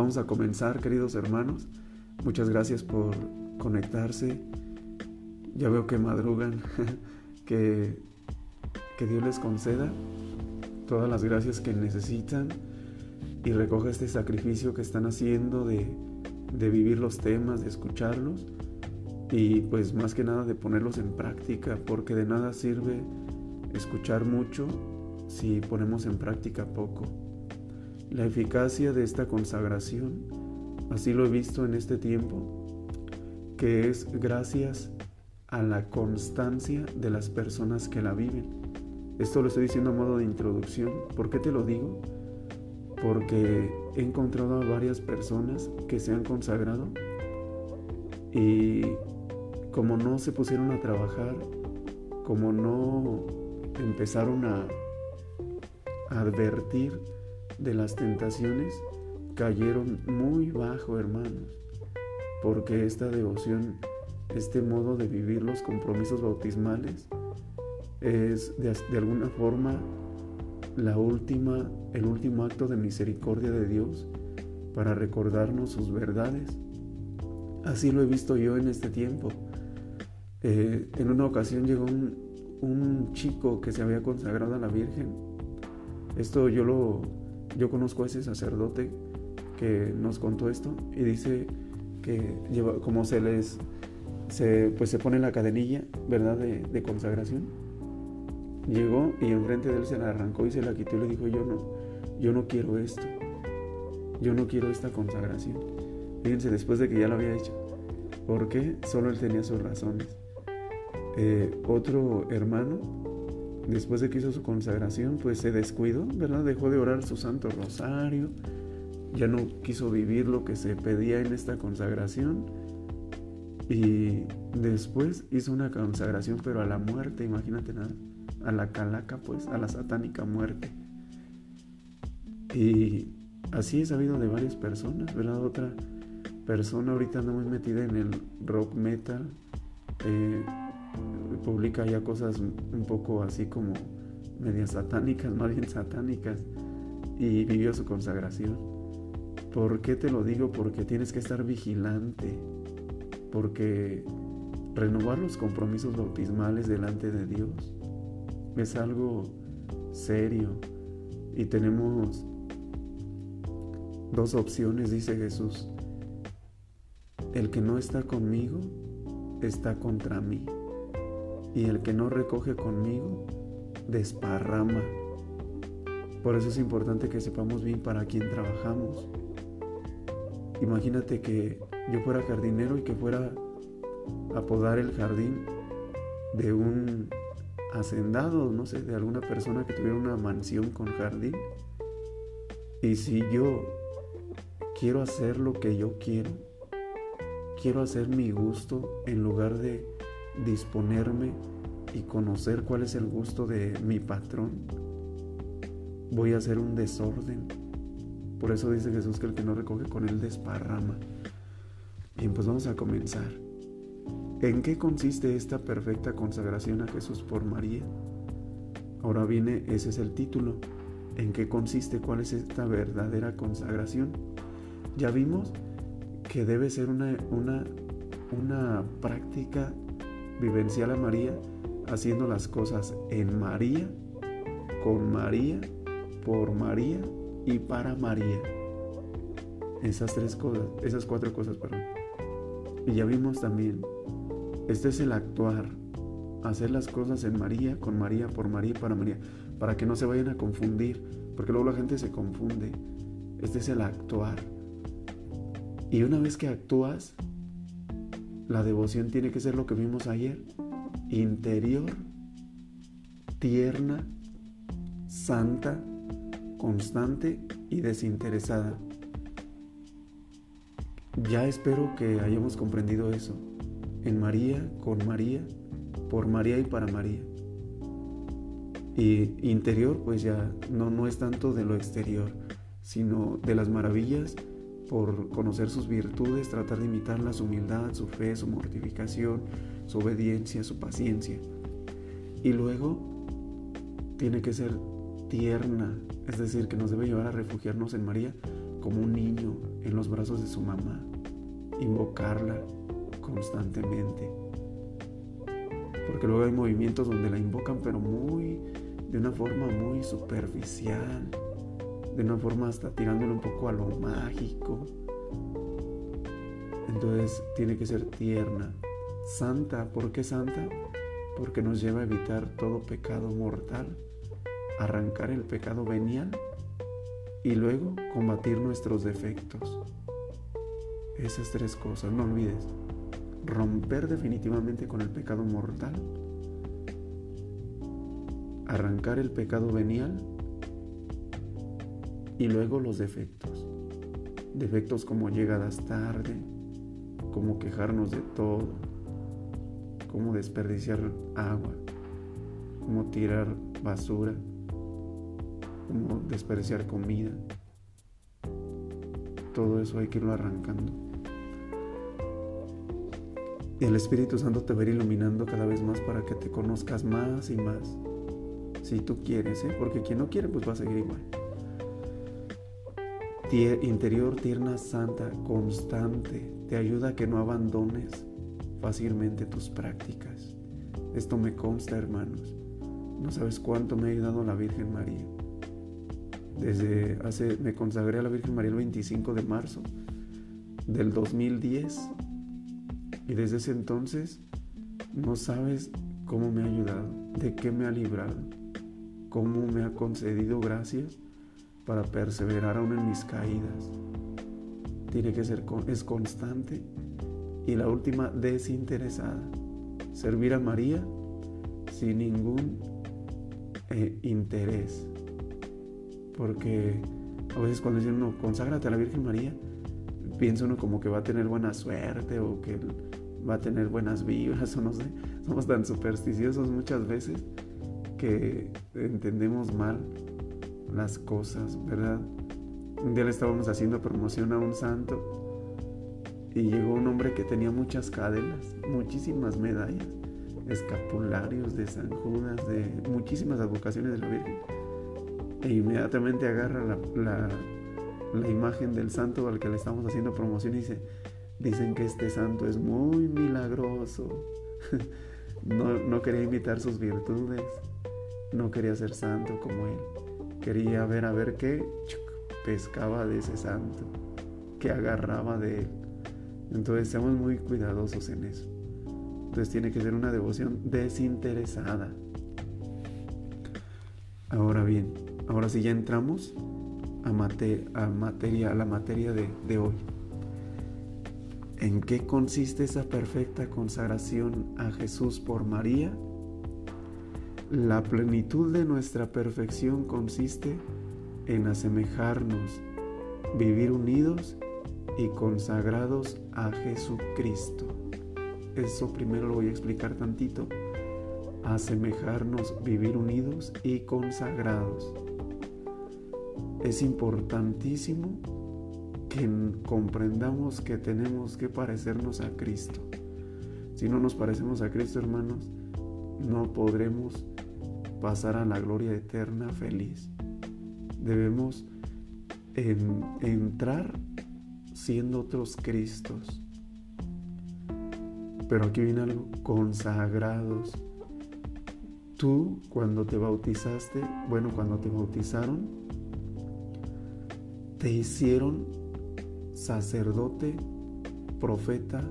vamos a comenzar, queridos hermanos. Muchas gracias por conectarse. Ya veo que madrugan, que, que Dios les conceda todas las gracias que necesitan y recoja este sacrificio que están haciendo de, de vivir los temas, de escucharlos y pues más que nada de ponerlos en práctica, porque de nada sirve escuchar mucho si ponemos en práctica poco. La eficacia de esta consagración, así lo he visto en este tiempo, que es gracias a la constancia de las personas que la viven. Esto lo estoy diciendo a modo de introducción. ¿Por qué te lo digo? Porque he encontrado a varias personas que se han consagrado y como no se pusieron a trabajar, como no empezaron a advertir de las tentaciones, cayeron muy bajo, hermanos, porque esta devoción, este modo de vivir los compromisos bautismales, es de, alguna forma la última, el último acto de misericordia de Dios para recordarnos sus verdades. Así lo he visto yo en este tiempo. Eh, en una ocasión llegó un, un, chico que se había consagrado a la Virgen. Esto yo lo, yo conozco a ese sacerdote que nos contó esto y dice que lleva, como se les, se, pues se pone la cadenilla, ¿verdad? De, consagración. Llegó y enfrente de él se la arrancó y se la quitó y le dijo, yo no, yo no quiero esto. Yo no quiero esta consagración. Fíjense, después de que ya lo había hecho. Porque solo él tenía sus razones. Eh, otro hermano, después de que hizo su consagración, pues se descuidó, ¿verdad? Dejó de orar su santo rosario, ya no quiso vivir lo que se pedía en esta consagración y después hizo una consagración, pero a la muerte, imagínate nada, a la calaca, pues, a la satánica muerte. Y así he sabido de varias personas, ¿verdad? Otra persona ahorita anda muy metida en el rock metal. Eh, publica ya cosas un poco así como medias satánicas, más bien satánicas, y vivió su consagración. ¿Por qué te lo digo? Porque tienes que estar vigilante, porque renovar los compromisos bautismales delante de Dios es algo serio y tenemos dos opciones, dice Jesús. El que no está conmigo está contra mí y el que no recoge conmigo desparrama. Por eso es importante que sepamos bien para quién trabajamos. Imagínate que yo fuera jardinero y que fuera a el jardín de un hacendado, no sé, de alguna persona que tuviera una mansión con jardín. Y si yo quiero hacer lo que yo quiero, quiero hacer mi gusto en lugar de disponerme y conocer cuál es el gusto de mi patrón, voy a hacer un desorden. Por eso dice Jesús que el que no recoge con él desparrama. Bien, pues vamos a comenzar. ¿En qué consiste esta perfecta consagración a Jesús por María? Ahora viene, ese es el título. ¿En qué consiste? ¿Cuál es esta verdadera consagración? Ya vimos que debe ser una, una, una práctica vivencial a María haciendo las cosas en María, con María, por María y para María. Esas tres cosas, esas cuatro cosas, perdón. Y ya vimos también, este es el actuar, hacer las cosas en María, con María, por María y para María, para que no se vayan a confundir, porque luego la gente se confunde. Este es el actuar. Y una vez que actúas, la devoción tiene que ser lo que vimos ayer, interior, tierna, santa, constante y desinteresada. Ya espero que hayamos comprendido eso. En María, con María, por María y para María. Y interior, pues ya no, no es tanto de lo exterior, sino de las maravillas por conocer sus virtudes, tratar de imitar su humildad, su fe, su mortificación, su obediencia, su paciencia. Y luego tiene que ser tierna, es decir, que nos debe llevar a refugiarnos en María como un niño, en los brazos de su mamá, invocarla constantemente. Porque luego hay movimientos donde la invocan, pero muy, de una forma muy superficial, de una forma hasta tirándole un poco a lo mágico. Entonces tiene que ser tierna, santa. ¿Por qué santa? Porque nos lleva a evitar todo pecado mortal, arrancar el pecado venial y luego combatir nuestros defectos. Esas tres cosas, no olvides. Romper definitivamente con el pecado mortal, arrancar el pecado venial y luego los defectos. Defectos como llegadas tarde, como quejarnos de todo, como desperdiciar agua, como tirar basura, como desperdiciar comida. Todo eso hay que irlo arrancando. El Espíritu Santo te va a ir iluminando cada vez más para que te conozcas más y más. Si tú quieres, ¿eh? porque quien no quiere, pues va a seguir igual. Interior tierna, santa, constante, te ayuda a que no abandones fácilmente tus prácticas. Esto me consta, hermanos. No sabes cuánto me ha ayudado la Virgen María. Desde hace, me consagré a la Virgen María el 25 de marzo del 2010 y desde ese entonces no sabes cómo me ha ayudado, de qué me ha librado, cómo me ha concedido gracias para perseverar aún en mis caídas. Tiene que ser, es constante y la última, desinteresada. Servir a María sin ningún eh, interés porque a veces cuando dicen uno, conságrate a la Virgen María, piensa uno como que va a tener buena suerte o que va a tener buenas vibras o no sé. Somos tan supersticiosos muchas veces que entendemos mal las cosas, ¿verdad? Un día le estábamos haciendo promoción a un santo y llegó un hombre que tenía muchas cadenas, muchísimas medallas, escapularios de San Judas, de muchísimas advocaciones de la Virgen e inmediatamente agarra la, imagen del santo al que le estamos haciendo promoción y dice, dicen que este santo es muy milagroso. no, no quería imitar sus virtudes, no quería ser santo como él. Quería ver a ver qué pescaba de ese santo, qué agarraba de él. Entonces seamos muy cuidadosos en eso. Entonces tiene que ser una devoción desinteresada. Ahora bien, Ahora sí ya entramos a, a materia, a la materia de, de hoy. ¿En qué consiste esa perfecta consagración a Jesús por María? La plenitud de nuestra perfección consiste en asemejarnos, vivir unidos y consagrados a Jesucristo. Eso primero lo voy a explicar tantito. Asemejarnos, vivir unidos y consagrados es importantísimo que comprendamos que tenemos que parecernos a Cristo. Si no nos parecemos a Cristo, hermanos, no podremos pasar a la gloria eterna feliz. Debemos entrar siendo otros Cristos. Pero aquí viene algo, consagrados. Tú cuando te bautizaste, bueno, cuando te bautizaron, te hicieron sacerdote, profeta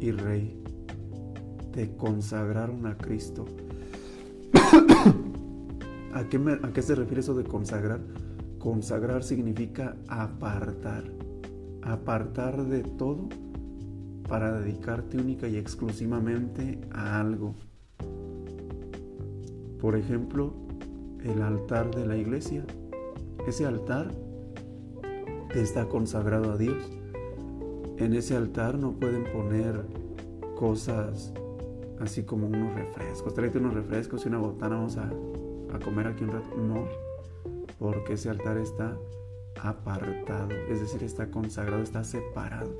y rey. Te consagraron a Cristo. ¿A qué, ¿A qué, se refiere eso de consagrar? Consagrar significa apartar. Apartar de todo para dedicarte única y exclusivamente a algo. Por ejemplo, el altar de la iglesia. Ese altar está consagrado a Dios. En ese altar no pueden poner cosas así como unos refrescos. Tráete unos refrescos y una botana, vamos a, a comer aquí un rato. No, porque ese altar está apartado, es decir, está consagrado, está separado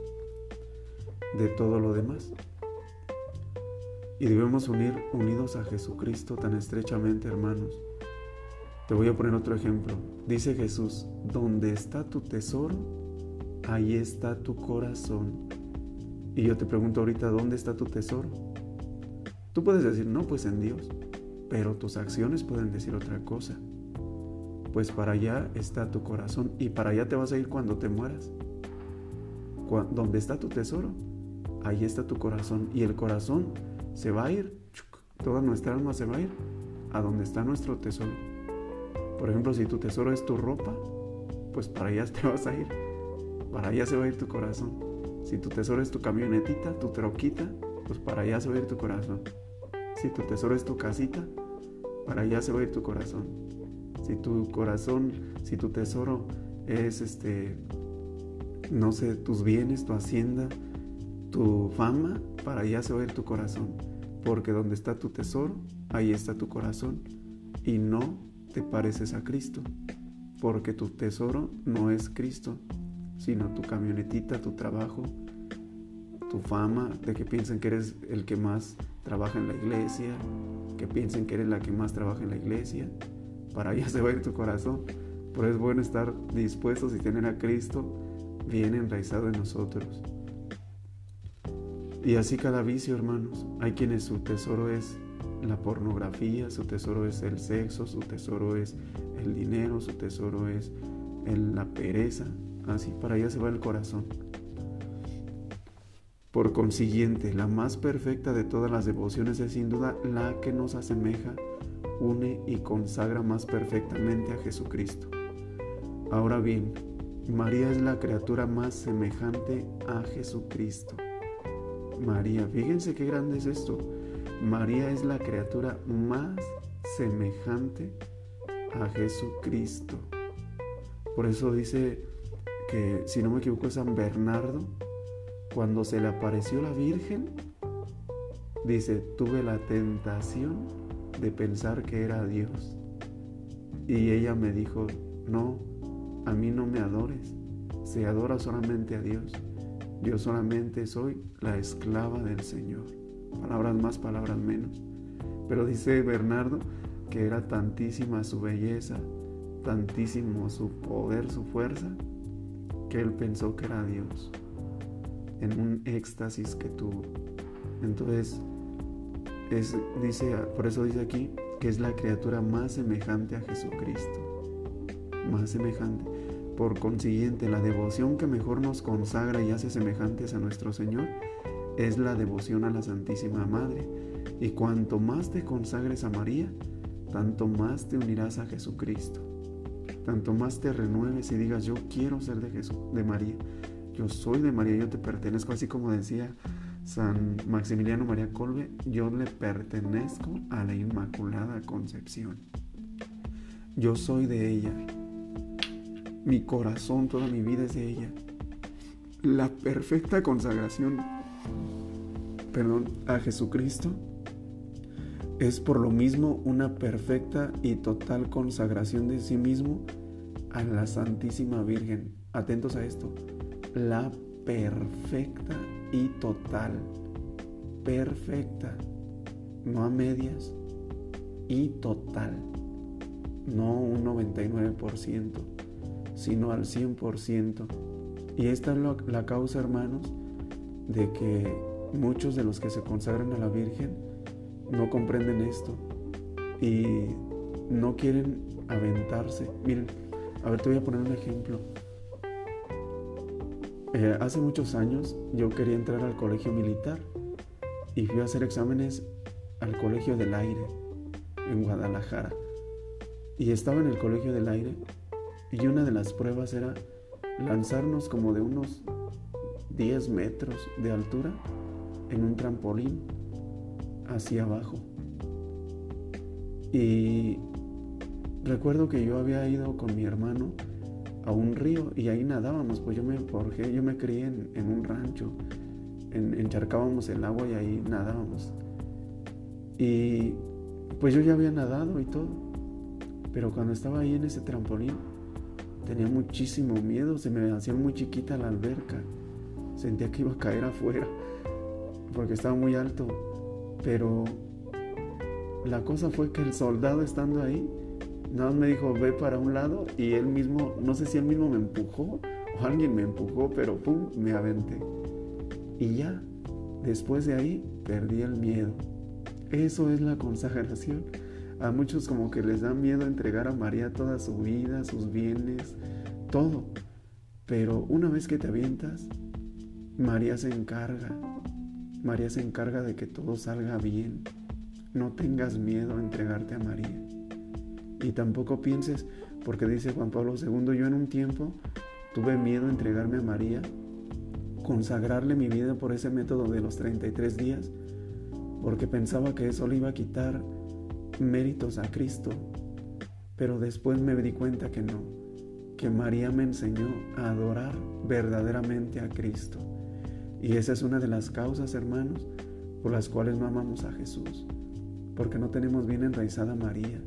de todo lo demás. Y debemos unir unidos a Jesucristo tan estrechamente, hermanos, te voy a poner otro ejemplo. Dice Jesús, donde está tu tesoro, ahí está tu corazón. Y yo te pregunto ahorita, ¿dónde está tu tesoro? Tú puedes decir, no, pues en Dios, pero tus acciones pueden decir otra cosa. Pues para allá está tu corazón y para allá te vas a ir cuando te mueras. ¿Dónde está tu tesoro? Ahí está tu corazón y el corazón se va a ir, toda nuestra alma se va a ir a donde está nuestro tesoro. Por ejemplo, si tu tesoro es tu ropa, pues para allá te vas a ir. Para allá se va a ir tu corazón. Si tu tesoro es tu camionetita, tu troquita, pues para allá se va a ir tu corazón. Si tu tesoro es tu casita, para allá se va a ir tu corazón. Si tu corazón, si tu tesoro es este, no sé, tus bienes, tu hacienda, tu fama, para allá se va a ir tu corazón. Porque donde está tu tesoro, ahí está tu corazón. Y no te pareces a Cristo. Porque tu tesoro no es Cristo, sino tu camionetita, tu trabajo, tu fama, de que piensen que eres el que más trabaja en la iglesia, que piensen que eres la que más trabaja en la iglesia. Para allá se va a ir tu corazón. Por eso es bueno estar dispuestos y tener a Cristo bien enraizado en nosotros. Y así cada vicio, hermanos. Hay quienes su tesoro es la pornografía, su tesoro es el sexo, su tesoro es el dinero, su tesoro es la pereza. Así para allá se va el corazón. Por consiguiente, la más perfecta de todas las devociones es sin duda la que nos asemeja, une y consagra más perfectamente a Jesucristo. Ahora bien, María es la criatura más semejante a Jesucristo. María. Fíjense qué grande es esto. María es la criatura más semejante a Jesucristo. Por eso dice que, si no me equivoco, San Bernardo, cuando se le apareció la Virgen, dice, tuve la tentación de pensar que era Dios. Y ella me dijo, no, a mí no me adores, se adora solamente a Dios. Yo solamente soy la esclava del Señor. Palabras más, palabras menos. Pero dice Bernardo que era tantísima su belleza, tantísimo su poder, su fuerza, que él pensó que era Dios en un éxtasis que tuvo. Entonces, es, dice, por eso dice aquí que es la criatura más semejante a Jesucristo. Más semejante. Por consiguiente, la devoción que mejor nos consagra y hace semejantes a nuestro Señor es la devoción a la Santísima Madre. Y cuanto más te consagres a María, tanto más te unirás a Jesucristo. Tanto más te renueves y digas, yo quiero ser de Jesús, de María. Yo soy de María, yo te pertenezco, así como decía San Maximiliano María Colbe, yo le pertenezco a la Inmaculada Concepción. Yo soy de ella. Mi corazón, toda mi vida es de ella. La perfecta consagración, perdón, a Jesucristo es por lo mismo una perfecta y total consagración de sí mismo a la Santísima Virgen. Atentos a esto. La perfecta y total. Perfecta. No a medias. Y total. No un 99% sino al 100%. Y esta es la causa, hermanos, de que muchos de los que se consagran a la Virgen no comprenden esto y no quieren aventarse. Miren, a ver, te voy a poner un ejemplo. Eh, hace muchos años yo quería entrar al colegio militar y fui a hacer exámenes al colegio del aire en Guadalajara. Y estaba en el colegio del aire y una de las pruebas era lanzarnos como de unos 10 metros de altura en un trampolín hacia abajo. Y recuerdo que yo había ido con mi hermano a un río y ahí nadábamos, pues yo me forjé, yo me crié en, un rancho, encharcábamos el agua y ahí nadábamos. Y pues yo ya había nadado y todo, pero cuando estaba ahí en ese trampolín, Tenía muchísimo miedo, se me hacía muy chiquita la alberca. Sentía que iba a caer afuera porque estaba muy alto. Pero la cosa fue que el soldado estando ahí, nada más me dijo, ve para un lado y él mismo, no sé si él mismo me empujó o alguien me empujó, pero pum, me aventé. Y ya, después de ahí, perdí el miedo. Eso es la consagración. A muchos como que les da miedo entregar a María toda su vida, sus bienes, todo. Pero una vez que te avientas, María se encarga. María se encarga de que todo salga bien. No tengas miedo a entregarte a María. Y tampoco pienses, porque dice Juan Pablo II, yo en un tiempo tuve miedo a entregarme a María, consagrarle mi vida por ese método de los 33 días, porque pensaba que eso le iba a quitar méritos a Cristo. Pero después me di cuenta que no, que María me enseñó a adorar verdaderamente a Cristo. Y esa es una de las causas, hermanos, por las cuales no amamos a Jesús, porque no tenemos bien enraizada a María.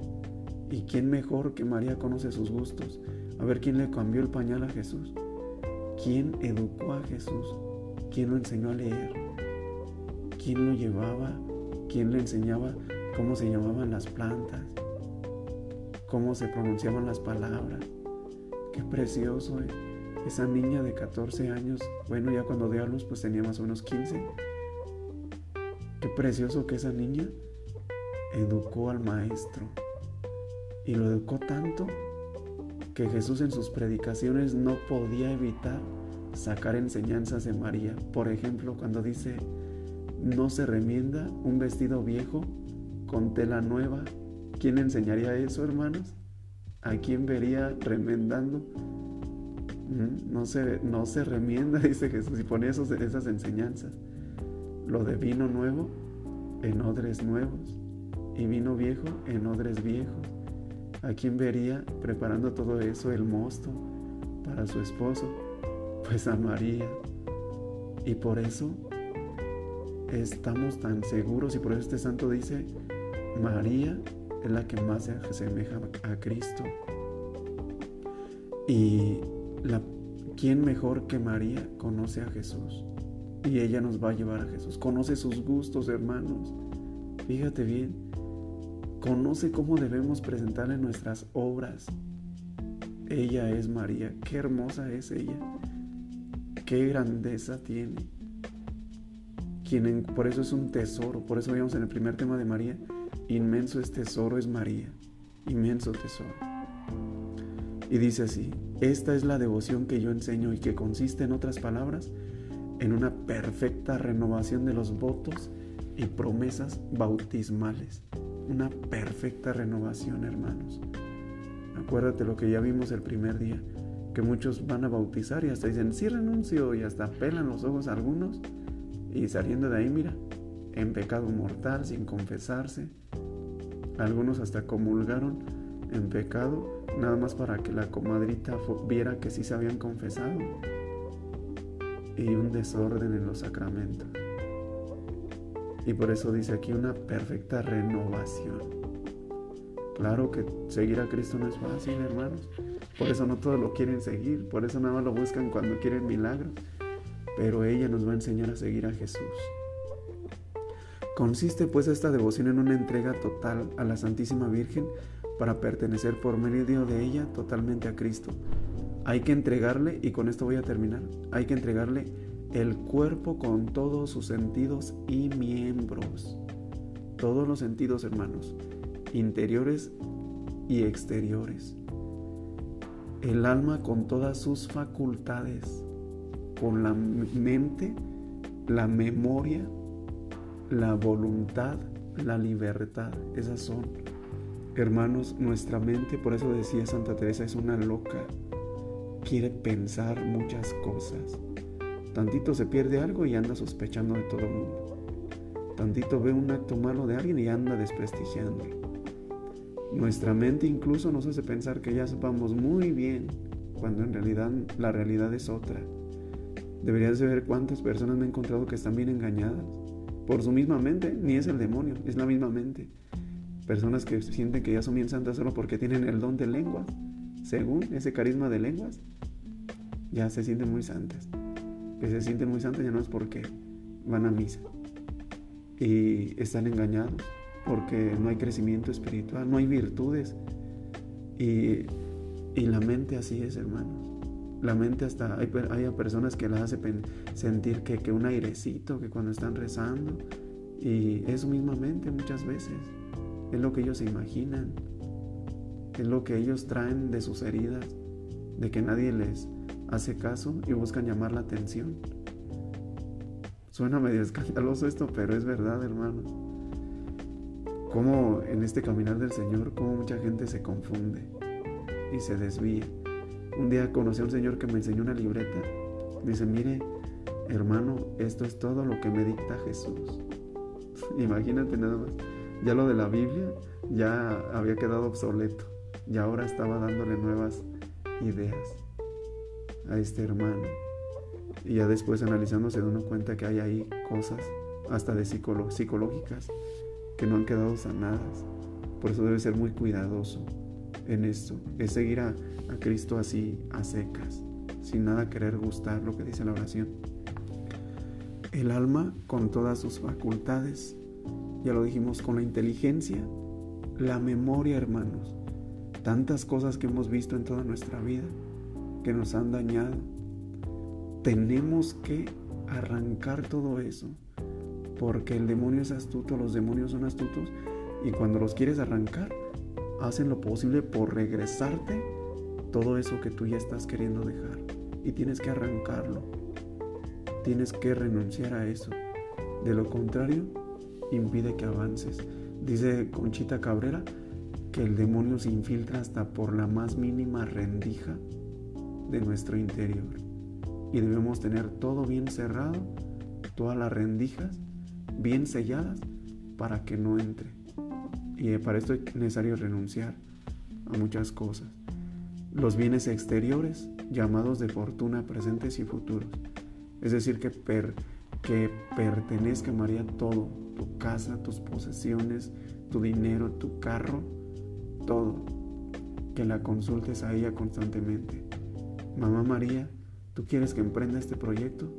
¿Y quién mejor que María conoce sus gustos? A ver quién le cambió el pañal a Jesús. ¿Quién educó a Jesús? ¿Quién lo enseñó a leer? ¿Quién lo llevaba? ¿Quién le enseñaba cómo se llamaban las plantas? ¿Cómo se pronunciaban las palabras? Qué precioso, ¿eh? Esa niña de 14 años, bueno, ya cuando dio a luz, pues tenía más o menos 15. Qué precioso que esa niña educó al maestro. Y lo educó tanto que Jesús en sus predicaciones no podía evitar sacar enseñanzas de María. Por ejemplo, cuando dice, no se remienda un vestido viejo con tela nueva. ¿Quién enseñaría eso, hermanos? ¿A quién vería remendando? Mm, no se, no se remienda, dice Jesús, y pone esos, esas enseñanzas. Lo de vino nuevo en odres nuevos y vino viejo en odres viejos. ¿A quién vería preparando todo eso el mosto para su esposo? Pues a María. Y por eso estamos tan seguros y por eso este santo dice, María es la que más se asemeja a Cristo. Y la, ¿quién mejor que María conoce a Jesús? Y ella nos va a llevar a Jesús. Conoce sus gustos, hermanos. Fíjate bien, Conoce cómo debemos presentarle nuestras obras. Ella es María. Qué hermosa es ella. Qué grandeza tiene. Quien por eso es un tesoro. Por eso veíamos en el primer tema de María. Inmenso es tesoro es María. Inmenso tesoro. Y dice así. Esta es la devoción que yo enseño y que consiste en otras palabras en una perfecta renovación de los votos y promesas bautismales una perfecta renovación, hermanos. Acuérdate lo que ya vimos el primer día, que muchos van a bautizar y hasta dicen, sí renuncio, y hasta pelan los ojos a algunos, y saliendo de ahí, mira, en pecado mortal, sin confesarse. Algunos hasta comulgaron en pecado, nada más para que la comadrita viera que sí se habían confesado. Y un desorden en los sacramentos. Y por eso dice aquí una perfecta renovación. Claro que seguir a Cristo no es fácil, hermanos. Por eso no todos lo quieren seguir. Por eso nada más lo buscan cuando quieren milagros. Pero ella nos va a enseñar a seguir a Jesús. Consiste pues esta devoción en una entrega total a la Santísima Virgen para pertenecer por medio de ella totalmente a Cristo. Hay que entregarle, y con esto voy a terminar, hay que entregarle el cuerpo con todos sus sentidos y miembros. Todos los sentidos, hermanos, interiores y exteriores. El alma con todas sus facultades, con la mente, la memoria, la voluntad, la libertad. Esas son, hermanos, nuestra mente, por eso decía Santa Teresa, es una loca. Quiere pensar muchas cosas Tantito se pierde algo y anda sospechando de todo el mundo. Tantito ve un acto malo de alguien y anda desprestigiándolo. Nuestra mente incluso nos hace pensar que ya sepamos muy bien, cuando en realidad la realidad es otra. Deberías de ver cuántas personas me he encontrado que están bien engañadas por su misma mente, ni es el demonio, es la misma mente. Personas que sienten que ya son bien santas solo porque tienen el don de lenguas, según ese carisma de lenguas, ya se sienten muy santas que se sienten muy santos ya no es porque van a misa y están engañados porque no hay crecimiento espiritual, no hay virtudes. Y, y la mente así es, hermanos. La mente hasta hay, hay personas que las hace sentir que, que un airecito, que cuando están rezando, y es mismamente muchas veces, es lo que ellos se imaginan, es lo que ellos traen de sus heridas, de que nadie les hace caso y buscan llamar la atención. Suena medio escandaloso esto, pero es verdad, hermano. Como en este caminar del Señor, como mucha gente se confunde y se desvía. Un día conocí a un señor que me enseñó una libreta. Dice, mire, hermano, esto es todo lo que me dicta Jesús. Imagínate nada más. Ya lo de la Biblia ya había quedado obsoleto. Y ahora estaba dándole nuevas ideas a este hermano. Y ya después analizando se da uno cuenta que hay ahí cosas hasta de psicológicas que no han quedado sanadas. Por eso debe ser muy cuidadoso en esto. Es seguir a, a Cristo así a secas, sin nada querer gustar lo que dice la oración. El alma con todas sus facultades, ya lo dijimos, con la inteligencia, la memoria, hermanos. Tantas cosas que hemos visto en toda nuestra vida que nos han dañado. Tenemos que arrancar todo eso, porque el demonio es astuto, los demonios son astutos, y cuando los quieres arrancar, hacen lo posible por regresarte todo eso que tú ya estás queriendo dejar. Y tienes que arrancarlo. Tienes que renunciar a eso. De lo contrario, impide que avances. Dice Conchita Cabrera que el demonio se infiltra hasta por la más mínima rendija de nuestro interior. Y debemos tener todo bien cerrado, todas las rendijas bien selladas para que no entre. Y para esto es necesario renunciar a muchas cosas. Los bienes exteriores llamados de fortuna presentes y futuros. Es decir, que, que pertenezca María todo, tu casa, tus posesiones, tu dinero, tu carro, todo. Que la consultes a ella constantemente mamá María, ¿tú quieres que emprenda este proyecto?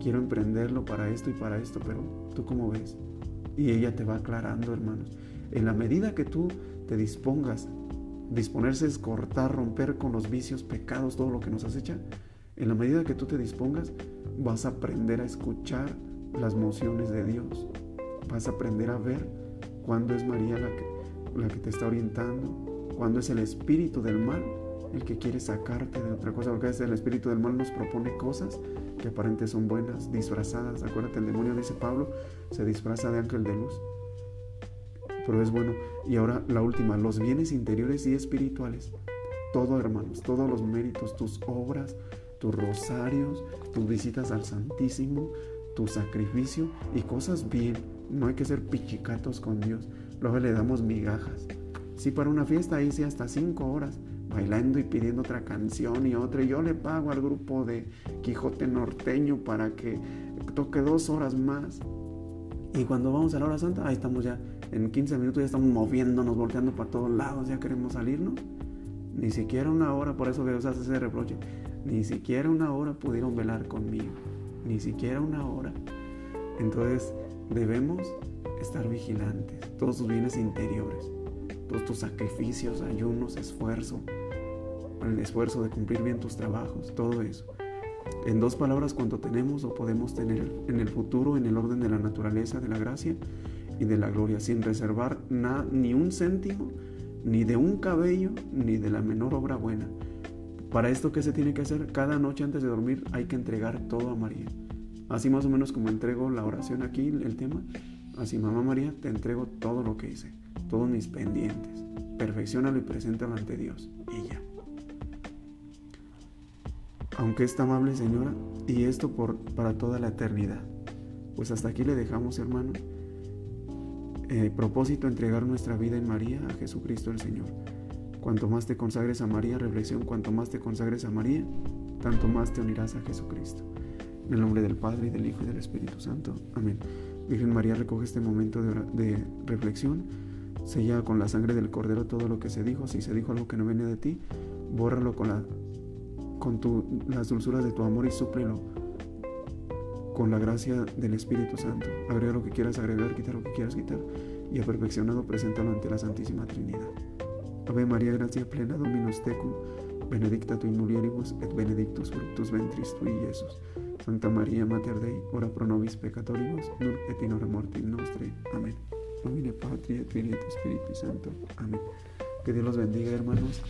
Quiero emprenderlo para esto y para esto, pero ¿tú cómo ves? Y ella te va aclarando, hermanos. En la medida que tú te dispongas, disponerse es cortar, romper con los vicios, pecados, todo lo que nos acecha, en la medida que tú te dispongas, vas a aprender a escuchar las mociones de Dios. Vas a aprender a ver cuándo es María la que, la que te está orientando, cuándo es el espíritu del mal el que quiere sacarte de otra cosa, porque a el espíritu del mal nos propone cosas que aparentemente son buenas, disfrazadas. Acuérdate, el demonio, dice Pablo, se disfraza de ángel de luz. Pero es bueno. Y ahora la última, los bienes interiores y espirituales. Todo, hermanos, todos los méritos, tus obras, tus rosarios, tus visitas al Santísimo, tu sacrificio y cosas bien. No hay que ser pichicatos con Dios. Luego le damos migajas. Si para una fiesta sí hasta cinco horas bailando y pidiendo otra canción y otra. Y yo le pago al grupo de Quijote Norteño para que toque dos horas más. Y cuando vamos a la hora santa, ahí estamos ya. En 15 minutos ya estamos moviéndonos, volteando para todos lados, ya queremos salirnos. Ni siquiera una hora, por eso Dios hace ese reproche. Ni siquiera una hora pudieron velar conmigo. Ni siquiera una hora. Entonces debemos estar vigilantes. Todos sus bienes interiores, todos tus sacrificios, ayunos, esfuerzo, el esfuerzo de cumplir bien tus trabajos, todo eso. En dos palabras, cuanto tenemos o podemos tener en el futuro, en el orden de la naturaleza, de la gracia y de la gloria, sin reservar ni un céntimo, ni de un cabello, ni de la menor obra buena. Para esto, ¿qué se tiene que hacer? Cada noche antes de dormir hay que entregar todo a María. Así más o menos como entrego la oración aquí, el tema. Así, mamá María, te entrego todo lo que hice, todos mis pendientes. Perfeccionalo y preséntalo ante Dios. Y ya aunque es amable Señora, y esto por, para toda la eternidad. Pues hasta aquí le dejamos, hermano. Eh, propósito, entregar nuestra vida en María a Jesucristo el Señor. Cuanto más te consagres a María, reflexión, cuanto más te consagres a María, tanto más te unirás a Jesucristo. En el nombre del Padre, y del Hijo y del Espíritu Santo. Amén. Virgen María, recoge este momento de, reflexión. Sella con la sangre del Cordero todo lo que se dijo. Si se dijo algo que no viene de ti, bórralo con la con las dulzuras de tu amor y súplelo con la gracia del Espíritu Santo. Agrega lo que quieras agregar, quita lo que quieras quitar y a perfeccionado preséntalo ante la Santísima Trinidad. Ave María, gracia plena, Dominus tecum, benedicta tu in mulieribus et benedictus fructus ventris tui, Iesus. Santa María Mater Dei, ora pro nobis peccatoribus, nunc et in hora mortis nostre. Amén. Nomine Patria, et Spiritus Santo. Amén. Que Dios los bendiga, hermanos.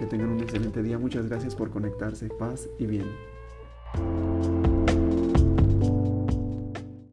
Que tengan un excelente día. Muchas gracias por conectarse. Paz y bien.